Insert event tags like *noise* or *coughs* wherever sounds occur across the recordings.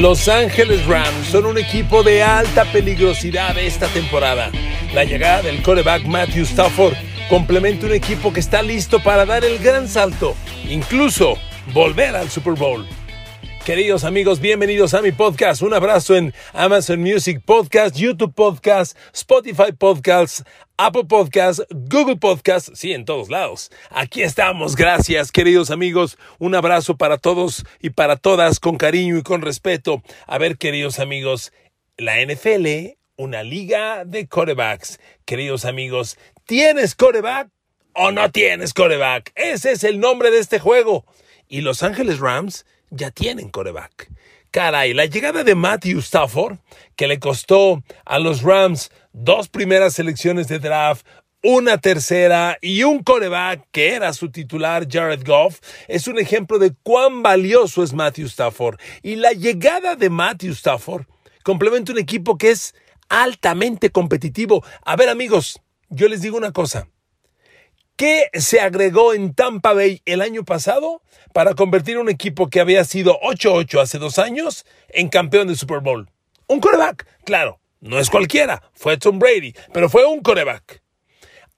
Los Ángeles Rams son un equipo de alta peligrosidad esta temporada. La llegada del coreback Matthew Stafford complementa un equipo que está listo para dar el gran salto, incluso volver al Super Bowl. Queridos amigos, bienvenidos a mi podcast. Un abrazo en Amazon Music Podcast, YouTube Podcast, Spotify Podcast, Apple Podcast, Google Podcast, sí, en todos lados. Aquí estamos, gracias queridos amigos. Un abrazo para todos y para todas con cariño y con respeto. A ver, queridos amigos, la NFL, una liga de corebacks. Queridos amigos, ¿tienes coreback o no tienes coreback? Ese es el nombre de este juego. Y Los Ángeles Rams ya tienen coreback. Caray, la llegada de Matthew Stafford, que le costó a los Rams dos primeras selecciones de draft, una tercera y un coreback que era su titular Jared Goff, es un ejemplo de cuán valioso es Matthew Stafford. Y la llegada de Matthew Stafford complementa un equipo que es altamente competitivo. A ver amigos, yo les digo una cosa. ¿Qué se agregó en Tampa Bay el año pasado para convertir un equipo que había sido 8-8 hace dos años en campeón de Super Bowl? Un coreback, claro, no es cualquiera, fue Tom Brady, pero fue un coreback.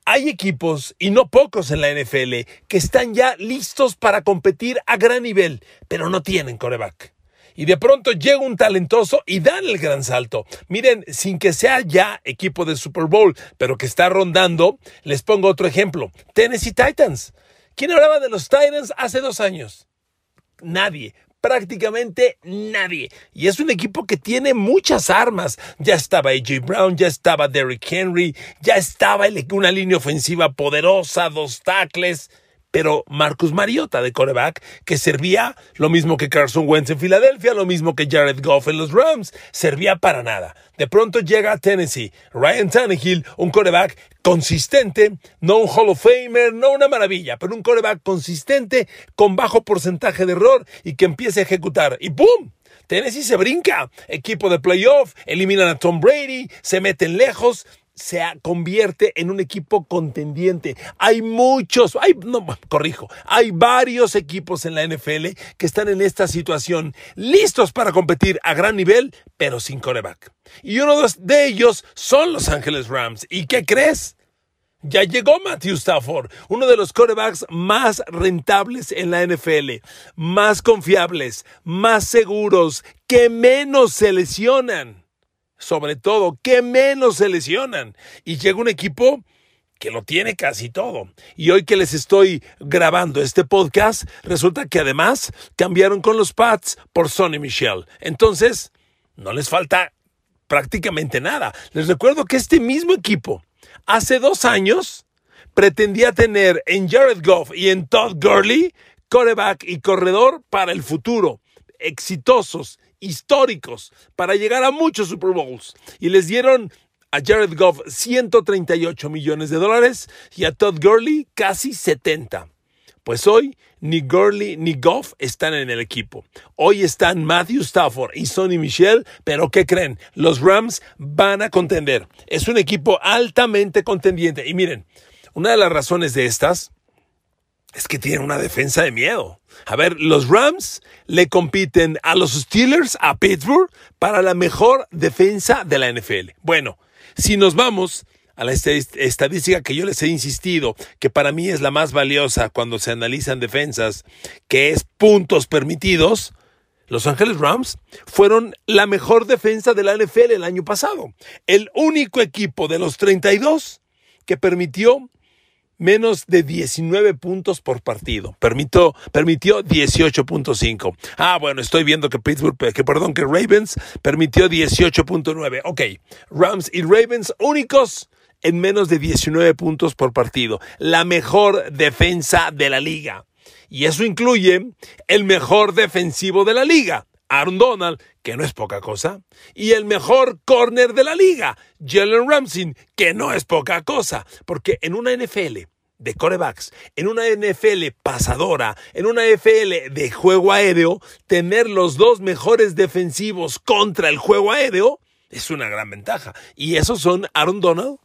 Hay equipos, y no pocos en la NFL, que están ya listos para competir a gran nivel, pero no tienen coreback y de pronto llega un talentoso y dan el gran salto. Miren, sin que sea ya equipo de Super Bowl, pero que está rondando, les pongo otro ejemplo. Tennessee Titans. ¿Quién hablaba de los Titans hace dos años? Nadie prácticamente nadie. Y es un equipo que tiene muchas armas. Ya estaba AJ Brown, ya estaba Derrick Henry, ya estaba una línea ofensiva poderosa, dos tackles pero Marcus Mariota de coreback, que servía lo mismo que Carson Wentz en Filadelfia, lo mismo que Jared Goff en los Rams, servía para nada. De pronto llega a Tennessee, Ryan Tannehill, un coreback consistente, no un Hall of Famer, no una maravilla, pero un coreback consistente con bajo porcentaje de error y que empiece a ejecutar. Y ¡pum! Tennessee se brinca, equipo de playoff, eliminan a Tom Brady, se meten lejos, se convierte en un equipo contendiente. Hay muchos, hay, no, corrijo, hay varios equipos en la NFL que están en esta situación, listos para competir a gran nivel, pero sin coreback. Y uno de ellos son Los Ángeles Rams. ¿Y qué crees? Ya llegó Matthew Stafford, uno de los corebacks más rentables en la NFL, más confiables, más seguros, que menos se lesionan sobre todo, que menos se lesionan. Y llega un equipo que lo tiene casi todo. Y hoy que les estoy grabando este podcast, resulta que además cambiaron con los Pats por Sonny Michel. Entonces, no les falta prácticamente nada. Les recuerdo que este mismo equipo, hace dos años, pretendía tener en Jared Goff y en Todd Gurley, coreback y corredor para el futuro, exitosos históricos para llegar a muchos Super Bowls. Y les dieron a Jared Goff 138 millones de dólares y a Todd Gurley casi 70. Pues hoy ni Gurley ni Goff están en el equipo. Hoy están Matthew Stafford y Sonny Michel, pero ¿qué creen? Los Rams van a contender. Es un equipo altamente contendiente. Y miren, una de las razones de estas es que tienen una defensa de miedo. A ver, los Rams le compiten a los Steelers, a Pittsburgh, para la mejor defensa de la NFL. Bueno, si nos vamos a la estadística que yo les he insistido, que para mí es la más valiosa cuando se analizan defensas, que es puntos permitidos, los Ángeles Rams fueron la mejor defensa de la NFL el año pasado. El único equipo de los 32 que permitió menos de 19 puntos por partido. Permitió, permitió 18.5. Ah, bueno, estoy viendo que Pittsburgh, que perdón, que Ravens permitió 18.9. Ok, Rams y Ravens únicos en menos de 19 puntos por partido. La mejor defensa de la liga. Y eso incluye el mejor defensivo de la liga, Aaron Donald, que no es poca cosa, y el mejor corner de la liga, Jalen Ramsey, que no es poca cosa, porque en una NFL de corebacks, en una NFL pasadora, en una NFL de juego aéreo, tener los dos mejores defensivos contra el juego aéreo es una gran ventaja. Y esos son Aaron Donald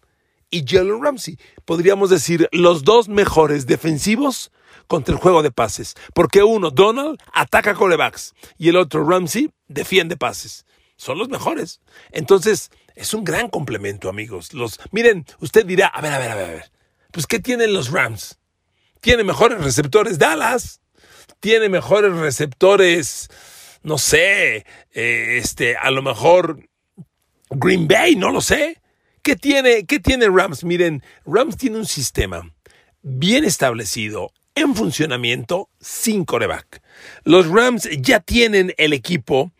y Jalen Ramsey. Podríamos decir los dos mejores defensivos contra el juego de pases. Porque uno, Donald, ataca corebacks y el otro, Ramsey, defiende pases. Son los mejores. Entonces, es un gran complemento, amigos. Los, miren, usted dirá, a a ver, a ver, a ver. Pues, ¿qué tienen los Rams? Tiene mejores receptores Dallas. Tiene mejores receptores, no sé, eh, este, a lo mejor Green Bay, no lo sé. ¿Qué tiene, ¿Qué tiene Rams? Miren, Rams tiene un sistema bien establecido, en funcionamiento, sin coreback. Los Rams ya tienen el equipo,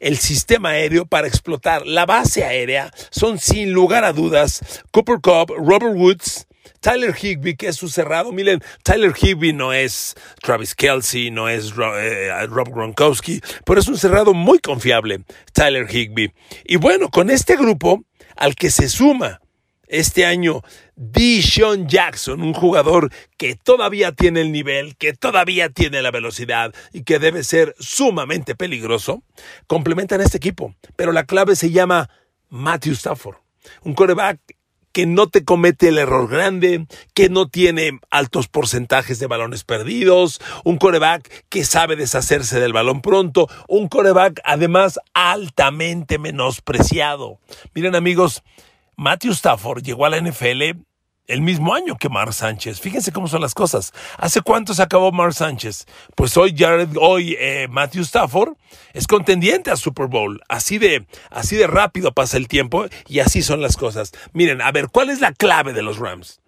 el sistema aéreo para explotar. La base aérea son sin lugar a dudas Cooper Cup, Robert Woods, Tyler Higby, que es su cerrado. Miren, Tyler Higby no es Travis Kelsey, no es eh, Rob Gronkowski, pero es un cerrado muy confiable, Tyler Higby. Y bueno, con este grupo al que se suma este año Dishon Jackson, un jugador que todavía tiene el nivel, que todavía tiene la velocidad y que debe ser sumamente peligroso, complementan este equipo. Pero la clave se llama Matthew Stafford, un coreback que no te comete el error grande, que no tiene altos porcentajes de balones perdidos, un coreback que sabe deshacerse del balón pronto, un coreback además altamente menospreciado. Miren amigos, Matthew Stafford llegó a la NFL el mismo año que Mar Sánchez. Fíjense cómo son las cosas. ¿Hace cuánto se acabó Mar Sánchez? Pues hoy Jared, hoy eh, Matthew Stafford es contendiente a Super Bowl. Así de, así de rápido pasa el tiempo y así son las cosas. Miren, a ver, ¿cuál es la clave de los Rams?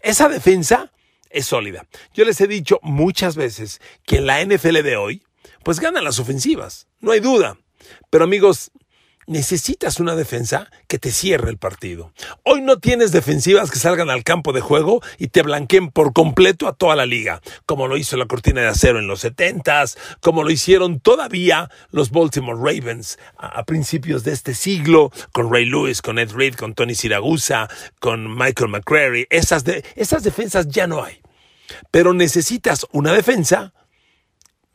Esa defensa es sólida. Yo les he dicho muchas veces que en la NFL de hoy, pues ganan las ofensivas. No hay duda. Pero amigos, necesitas una defensa que te cierre el partido. Hoy no tienes defensivas que salgan al campo de juego y te blanqueen por completo a toda la liga, como lo hizo la cortina de acero en los 70s, como lo hicieron todavía los Baltimore Ravens a, principios de este siglo, con Ray Lewis, con Ed Reed, con Tony Siragusa, con Michael de, esas defensas ya no hay. Pero necesitas una defensa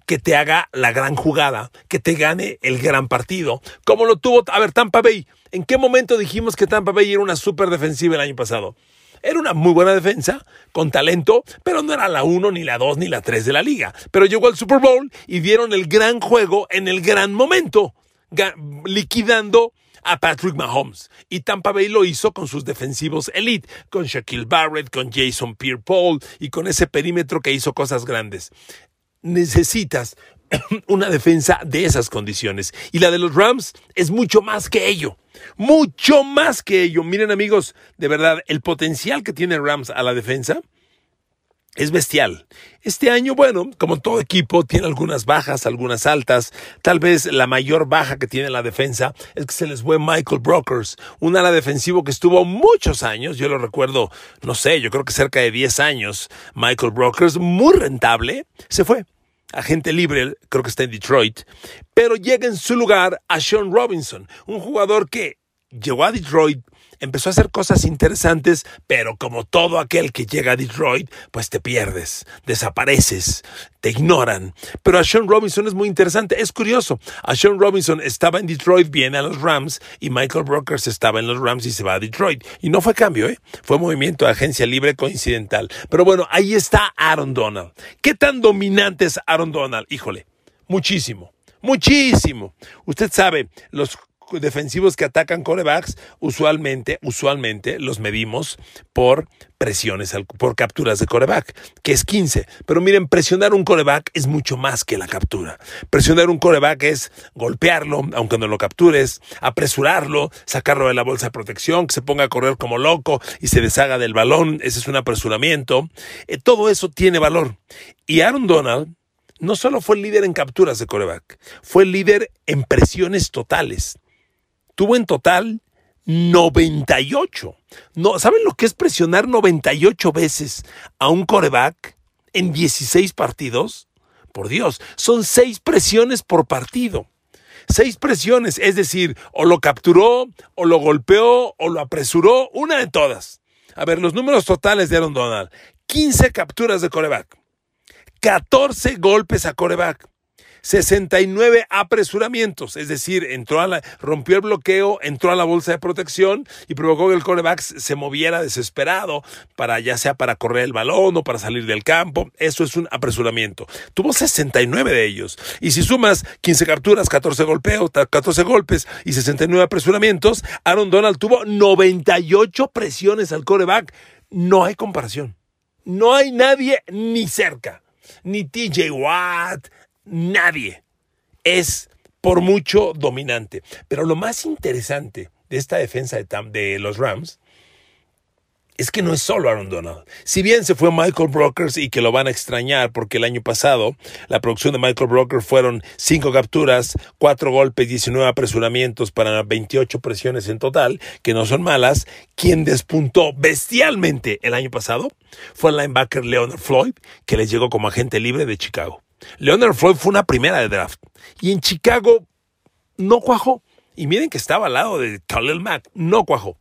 que te haga la gran jugada, que te gane el gran partido, como lo tuvo, a ver, Tampa Bay. ¿En qué momento dijimos que Tampa Bay era una super defensiva el año pasado? Era una muy buena defensa, con talento, pero no era la 1, ni la 2, ni la 3 de la liga. Pero llegó al Super Bowl y dieron el gran juego en el gran momento, liquidando a Patrick Mahomes. Y Tampa Bay lo hizo con sus defensivos elite, con Shaquille Barrett, con Jason Pierre-Paul y con ese perímetro que hizo cosas grandes necesitas *clears throat* una defensa de esas condiciones. Y la de los Rams es mucho más que ello. Mucho más que ello. Miren amigos, de verdad, el potencial que tiene Rams a la defensa es bestial. Este año, bueno, como todo equipo, tiene algunas bajas, algunas altas. Tal vez la mayor baja que tiene la defensa es que se les fue Michael Brokers, un ala defensivo que estuvo muchos años, yo lo recuerdo, no sé, yo creo que cerca de 10 años. Michael Brokers, muy rentable, se fue agente libre, creo que está en Detroit, pero llega en su lugar a Sean Robinson, un jugador que llegó a Detroit, empezó a hacer cosas interesantes, pero como todo aquel que llega a Detroit, pues te pierdes, desapareces, te ignoran. Pero a Sean Robinson es muy interesante, es curioso. A Sean Robinson estaba en Detroit, viene a los Rams, y Michael Brokers estaba en los Rams y se va a Detroit. Y no fue cambio, ¿eh? Fue movimiento de agencia libre coincidental. Pero bueno, ahí está Aaron Donald. ¿Qué tan dominante es Aaron Donald? Híjole, muchísimo, muchísimo. Usted sabe, los defensivos que atacan corebacks, usualmente, usualmente los medimos por presiones, por capturas de coreback, que es 15. Pero miren, presionar un coreback es mucho más que la captura. Presionar un coreback es golpearlo, aunque no lo captures, apresurarlo, sacarlo de la bolsa de protección, que se ponga a correr como loco y se deshaga del balón. Ese es un apresuramiento. Eh, todo eso tiene valor. Y Aaron Donald no solo fue el líder en capturas de coreback, fue el líder en presiones totales. Tuvo en total 98. No, ¿Saben lo que es presionar 98 veces a un coreback en 16 partidos? Por Dios, son seis presiones por partido. Seis presiones, es decir, o lo capturó, o lo golpeó, o lo apresuró, una de todas. A ver, los números totales de Aaron Donald. 15 capturas de coreback, 14 golpes a coreback, 69 apresuramientos, es decir, entró a la, rompió el bloqueo, entró a la bolsa de protección y provocó que el coreback se moviera desesperado para ya sea para correr el balón o para salir del campo. Eso es un apresuramiento. Tuvo 69 de ellos. Y si sumas 15 capturas, 14 golpeos, 14 golpes y 69 apresuramientos, Aaron Donald tuvo 98 presiones al coreback. No hay comparación. No hay nadie ni cerca. Ni TJ Watt, nadie. Es por mucho dominante. Pero lo más interesante de esta defensa de, los Rams es que no es solo Aaron Donald. Si bien se fue Michael Brokers y que lo van a extrañar porque el año pasado la producción de Michael Brokers fueron 5 capturas, 4 golpes, 19 apresuramientos para 28 presiones en total, que no son malas, quien despuntó bestialmente el año pasado fue el linebacker Leonard Floyd, que les llegó como agente libre de Chicago. Leonard Floyd fue una primera de draft y en Chicago no cuajó. Y miren que estaba al lado de Khalil Mack, no cuajó.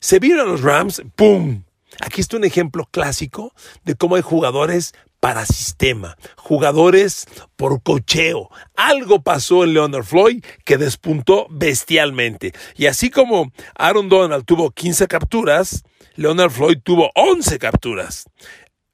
Se vieron los Rams, ¡pum! Aquí está un ejemplo clásico de cómo hay jugadores para sistema, jugadores por cocheo. Algo pasó en Leonard Floyd que despuntó bestialmente. Y así como Aaron Donald tuvo 15 capturas, Leonard Floyd tuvo 11 capturas.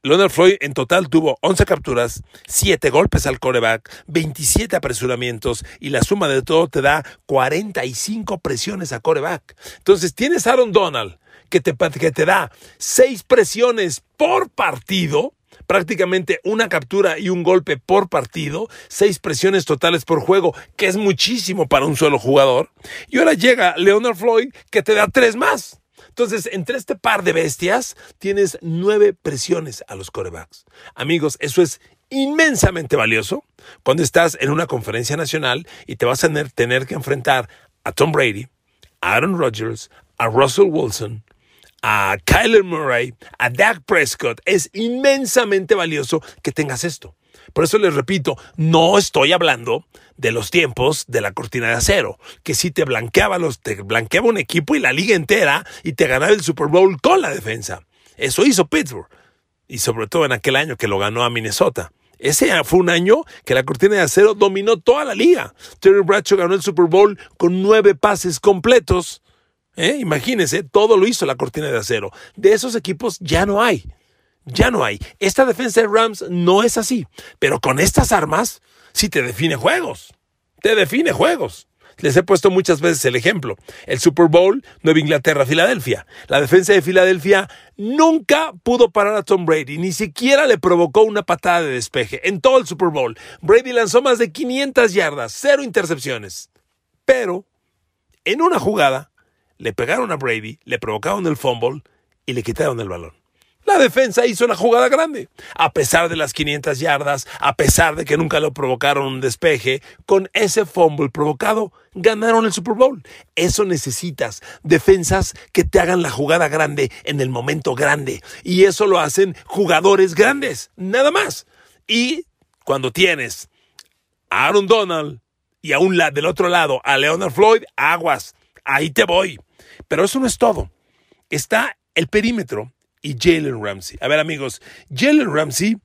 Leonard Floyd en total tuvo 11 capturas, 7 golpes al coreback, 27 apresuramientos y la suma de todo te da 45 presiones a coreback. Entonces tienes Aaron Donald que te, que te da 6 presiones por partido, prácticamente una captura y un golpe por partido, 6 presiones totales por juego, que es muchísimo para un solo jugador. Y ahora llega Leonard Floyd que te da 3 más. Entonces, entre este par de bestias, tienes nueve presiones a los corebacks. Amigos, eso es inmensamente valioso cuando estás en una conferencia nacional y te vas a tener, que enfrentar a Tom Brady, a Aaron Rodgers, a Russell Wilson, a Kyler Murray, a Dak Prescott. Es inmensamente valioso que tengas esto. Por eso les repito, no estoy hablando de los tiempos de la cortina de acero, que si te blanqueaba los, te blanqueaba un equipo y la liga entera y te ganaba el Super Bowl con la defensa. Eso hizo Pittsburgh. Y sobre todo en aquel año que lo ganó a Minnesota. Ese fue un año que la cortina de acero dominó toda la liga. Terry Bradshaw ganó el Super Bowl con nueve pases completos. ¿Eh? Imagínense, todo lo hizo la cortina de acero. De esos equipos ya no hay. Ya no hay. Esta defensa de Rams no es así. Pero con estas armas, sí te define juegos. Te define juegos. Les he puesto muchas veces el ejemplo. El Super Bowl, Nueva Inglaterra, Filadelfia. La defensa de Filadelfia nunca pudo parar a Tom Brady, ni siquiera le provocó una patada de despeje en todo el Super Bowl. Brady lanzó más de 500 yardas, cero intercepciones. Pero, en una jugada, le pegaron a Brady, le provocaron el fumble y le quitaron el balón. La defensa hizo una jugada grande. A pesar de las 500 yardas, a pesar de que nunca lo provocaron un despeje, con ese fumble provocado, ganaron el Super Bowl. Eso necesitas. Defensas que te hagan la jugada grande en el momento grande. Y eso lo hacen jugadores grandes. Nada más. Y cuando tienes a Aaron Donald y a un del otro lado a Leonard Floyd, aguas. Ahí te voy. Pero eso no es todo. Está el perímetro y Jalen Ramsey. A ver amigos, Jalen Ramsey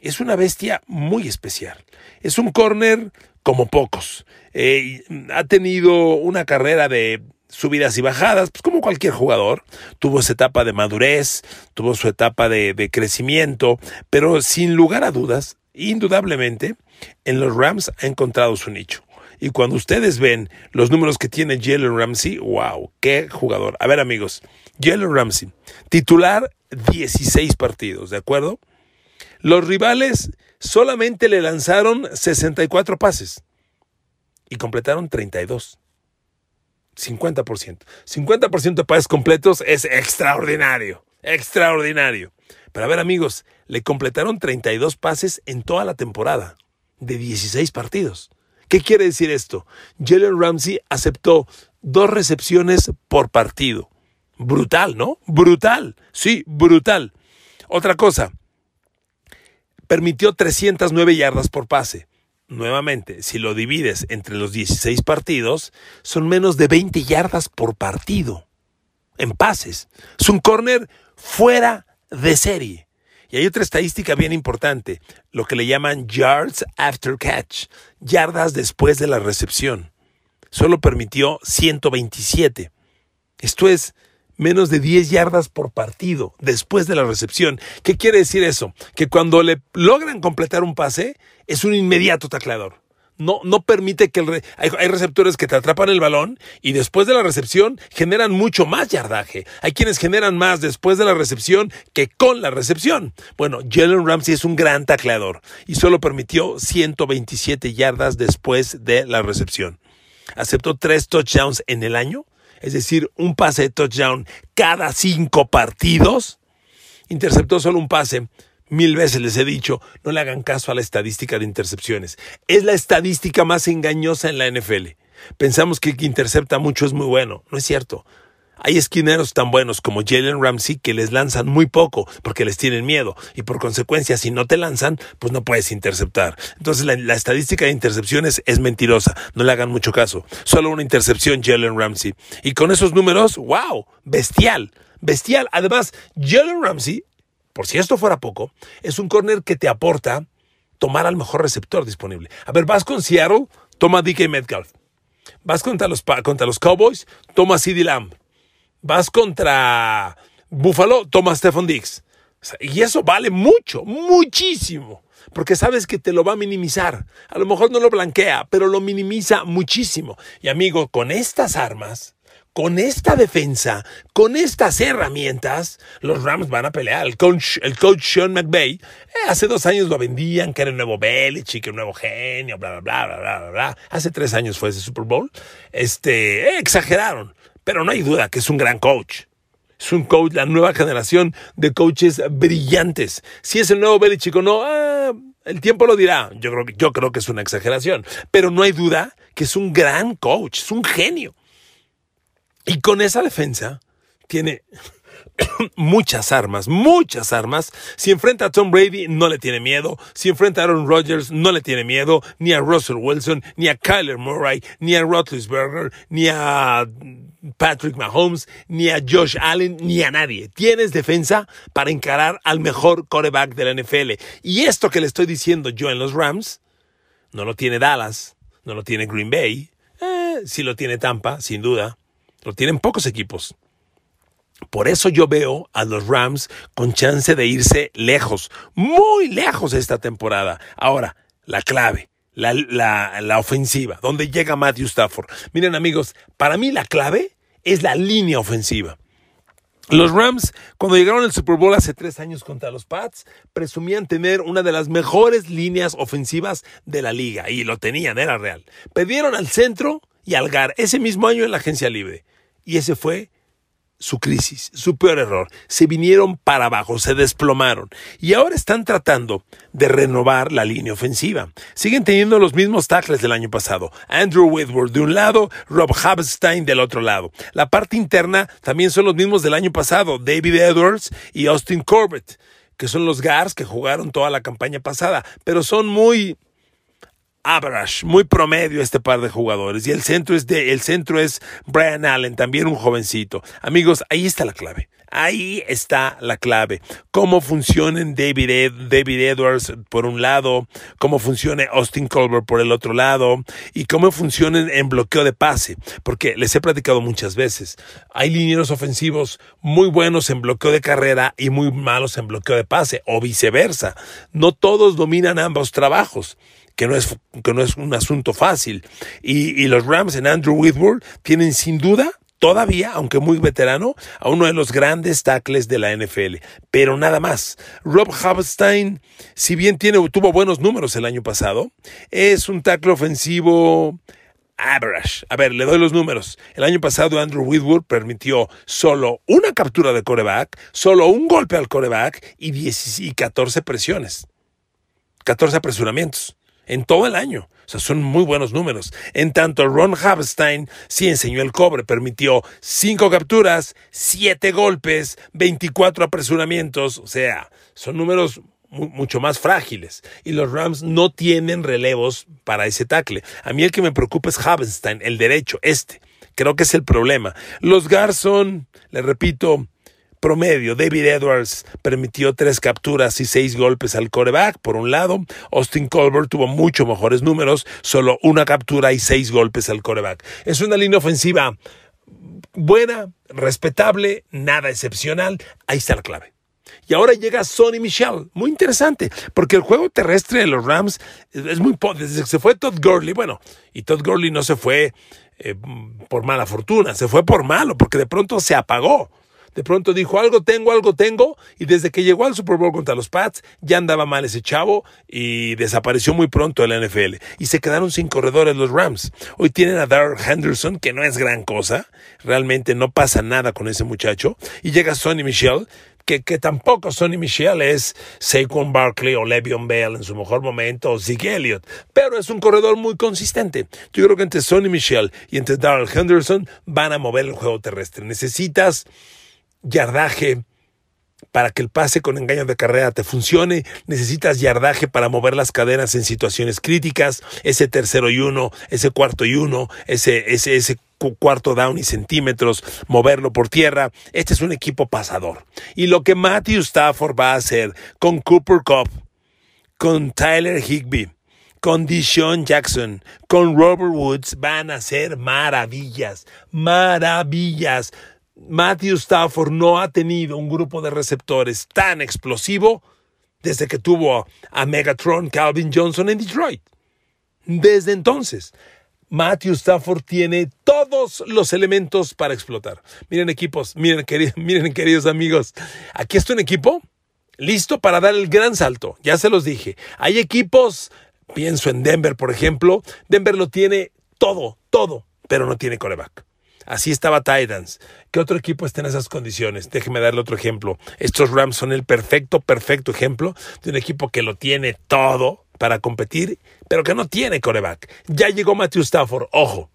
es una bestia muy especial. Es un corner como pocos. Eh, ha tenido una carrera de subidas y bajadas, pues como cualquier jugador. Tuvo esa etapa de madurez, tuvo su etapa de, de crecimiento, pero sin lugar a dudas, indudablemente, en los Rams ha encontrado su nicho. Y cuando ustedes ven los números que tiene Jalen Ramsey, wow, qué jugador. A ver amigos, Jalen Ramsey, titular 16 partidos, ¿de acuerdo? Los rivales solamente le lanzaron 64 pases y completaron 32. 50%. 50% de pases completos es extraordinario, extraordinario. Pero a ver amigos, le completaron 32 pases en toda la temporada, de 16 partidos. ¿Qué quiere decir esto? Jalen Ramsey aceptó dos recepciones por partido. Brutal, ¿no? Brutal. Sí, brutal. Otra cosa, permitió 309 yardas por pase. Nuevamente, si lo divides entre los 16 partidos, son menos de 20 yardas por partido en pases. Es un corner fuera de serie. Y hay otra estadística bien importante, lo que le llaman yards after catch, yardas después de la recepción. Solo permitió 127. Esto es menos de 10 yardas por partido después de la recepción. ¿Qué quiere decir eso? Que cuando le logran completar un pase, es un inmediato tacleador. No, no permite que el hay, hay, receptores que te atrapan el balón y después de la recepción generan mucho más yardaje. Hay quienes generan más después de la recepción que con la recepción. Bueno, Jalen Ramsey es un gran tacleador y solo permitió 127 yardas después de la recepción. Aceptó tres touchdowns en el año es decir, un pase de touchdown cada cinco partidos. Interceptó solo un pase. Mil veces les he dicho, no le hagan caso a la estadística de intercepciones. Es la estadística más engañosa en la NFL. Pensamos que el que intercepta mucho es muy bueno. No es cierto. Hay esquineros tan buenos como Jalen Ramsey que les lanzan muy poco porque les tienen miedo y por consecuencia si no te lanzan pues no puedes interceptar. Entonces la, estadística de intercepciones es mentirosa, no le hagan mucho caso. Solo una intercepción Jalen Ramsey. Y con esos números, wow, bestial, bestial. Además, Jalen Ramsey, por si esto fuera poco, es un corner que te aporta tomar al mejor receptor disponible. A ver, vas con Seattle, toma DK Metcalf. Vas contra los, contra los Cowboys, toma CD Lamb vas contra Buffalo, toma Stephon Diggs. Y eso vale mucho, muchísimo. Porque sabes que te lo va a minimizar. A lo mejor no lo blanquea, pero lo minimiza muchísimo. Y amigo, con estas armas, con esta defensa, con estas herramientas, los Rams van a pelear. El coach, Sean McVay, eh, hace dos años lo vendían, que era el nuevo Belichick, el nuevo genio, bla, bla, bla, bla, bla, bla. Hace tres años fue ese Super Bowl. Este, eh, exageraron. Pero no hay duda que es un gran coach. Es un coach, la nueva generación de coaches brillantes. Si es el nuevo Belichick o no, ah, el tiempo lo dirá. Yo creo, yo creo que es una exageración. Pero no hay duda que es un gran coach, es un genio. Y con esa defensa tiene *coughs* muchas armas, muchas armas. Si enfrenta a Tom Brady, no le tiene miedo. Si enfrenta a Aaron Rodgers, no le tiene miedo. Ni a Russell Wilson, ni a Kyler Murray, ni a Roethlisberger, ni a Patrick Mahomes, ni a Josh Allen, ni a nadie. Tienes defensa para encarar al mejor coreback de la NFL. Y esto que le estoy diciendo yo en los Rams, no lo tiene Dallas, no lo tiene Green Bay. Eh, sí lo tiene Tampa, sin duda. Lo tienen pocos equipos. Por eso yo veo a los Rams con chance de irse lejos, muy lejos esta temporada. Ahora, la clave, la, la, ofensiva, donde llega Matthew Stafford. Miren amigos, para mí la clave es la línea ofensiva. Los Rams, cuando llegaron al Super Bowl hace tres años contra los Pats, presumían tener una de las mejores líneas ofensivas de la liga, y lo tenían, era real. Perdieron al centro y al GAR ese mismo año en la agencia libre, y ese fue su crisis, su peor error. Se vinieron para abajo, se desplomaron y ahora están tratando de renovar la línea ofensiva. Siguen teniendo los mismos tackles del año pasado. Andrew Whitworth de un lado, Rob Habstein del otro lado. La parte interna también son los mismos del año pasado, David Edwards y Austin Corbett, que son los Gars que jugaron toda la campaña pasada, pero son muy average, muy promedio este par de jugadores. Y el centro es de, el centro es Brian Allen, también un jovencito. Amigos, ahí está la clave. Ahí está la clave. Cómo funcionen David, David Edwards por un lado, cómo funcione Austin Colbert por el otro lado y cómo funcionen en bloqueo de pase. Porque les he platicado muchas veces. Hay linieros ofensivos muy buenos en bloqueo de carrera y muy malos en bloqueo de pase o viceversa. No todos dominan ambos trabajos. Que no es, que no es un asunto fácil. Y, y los Rams en Andrew Whitworth tienen sin duda todavía, aunque muy veterano, a uno de los grandes tackles de la NFL. Pero nada más. Rob Havenstein, si bien tiene, tuvo buenos números el año pasado, es un tackle ofensivo average. A ver, le doy los números. El año pasado Andrew Whitworth permitió solo una captura de coreback, solo un golpe al coreback y, y 14 presiones. 14 apresuramientos en todo el año. O sea, son muy buenos números. En tanto, Ron Havenstein sí enseñó el cobre, permitió cinco capturas, siete golpes, 24 apresuramientos. O sea, son números mucho más frágiles. Y los Rams no tienen relevos para ese tackle. A mí el que me preocupa es Havenstein, el derecho, este. Creo que es el problema. Los Garson, le repito, promedio. David Edwards permitió tres capturas y seis golpes al coreback, por un lado. Austin Colbert tuvo mucho mejores números, solo una captura y seis golpes al coreback. Es una línea ofensiva buena, respetable, nada excepcional. Ahí está la clave. Y ahora llega Sonny Michel. Muy interesante, porque el juego terrestre de los Rams es muy... Desde que se fue Todd Gurley, bueno, y Todd Gurley no se fue eh, por mala fortuna, se fue por malo, porque de pronto se apagó de pronto dijo, algo tengo, algo tengo, y desde que llegó al Super Bowl contra los Pats, ya andaba mal ese chavo y desapareció muy pronto de la NFL. Y se quedaron sin corredores los Rams. Hoy tienen a Darrell Henderson, que no es gran cosa, realmente no pasa nada con ese muchacho, y llega Sonny Michel, que, que, tampoco Sonny Michel es Saquon Barkley o Le'Veon Bell en su mejor momento o Zeke Elliott, pero es un corredor muy consistente. Yo creo que entre Sonny Michel y entre Darrell Henderson van a mover el juego terrestre. Necesitas yardaje para que el pase con engaño de carrera te funcione, necesitas yardaje para mover las cadenas en situaciones críticas, ese tercero y uno, ese cuarto y uno, ese, ese, ese cuarto down y centímetros, moverlo por tierra. Este es un equipo pasador. Y lo que Matthew Stafford va a hacer con Cooper Cup, con Tyler Higby, con Deshaun Jackson, con Robert Woods, van a ser maravillas, maravillas. Matthew Stafford no ha tenido un grupo de receptores tan explosivo desde que tuvo a Megatron Calvin Johnson en Detroit. Desde entonces, Matthew Stafford tiene todos los elementos para explotar. Miren equipos, miren, *laughs* miren queridos amigos, aquí está un equipo listo para dar el gran salto. Ya se los dije. Hay equipos, pienso en Denver, por ejemplo. Denver lo tiene todo, todo, pero no tiene coreback. Así estaba Titans. ¿Qué otro equipo está en esas condiciones? Déjeme darle otro ejemplo. Estos Rams son el perfecto, perfecto ejemplo de un equipo que lo tiene todo para competir, pero que no tiene coreback. Ya llegó Matthew Stafford, ojo.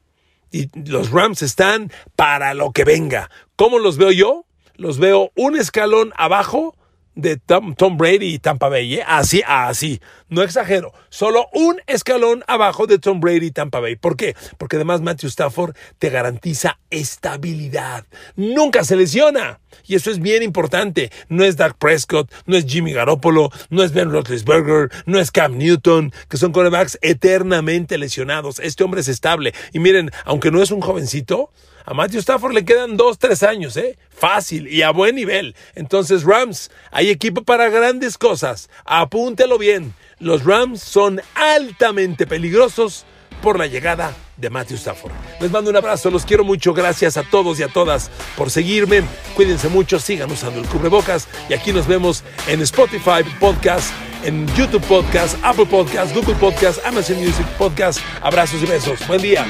Y los Rams están para lo que venga. ¿Cómo los veo yo? Los veo un escalón abajo de Tom, Brady y Tampa Bay. ¿eh? Así, así. No exagero. Solo un escalón abajo de Tom Brady y Tampa Bay. ¿Por qué? Porque además Matthew Stafford te garantiza estabilidad. Nunca se lesiona. Y eso es bien importante. No es Dak Prescott, no es Jimmy Garoppolo, no es Ben Roethlisberger, no es Cam Newton, que son quarterbacks eternamente lesionados. Este hombre es estable. Y miren, aunque no es un jovencito, a Matthew Stafford le quedan dos, tres años, ¿eh? Fácil y a buen nivel. Entonces, Rams, hay equipo para grandes cosas. Apúntelo bien. Los Rams son altamente peligrosos por la llegada de Matthew Stafford. Les mando un abrazo, los quiero mucho, gracias a todos y a todas por seguirme. Cuídense mucho, sigan usando el cubrebocas y aquí nos vemos en Spotify Podcast, en YouTube Podcast, Apple Podcast, Google Podcast, Amazon Music Podcast. Abrazos y besos. Buen día.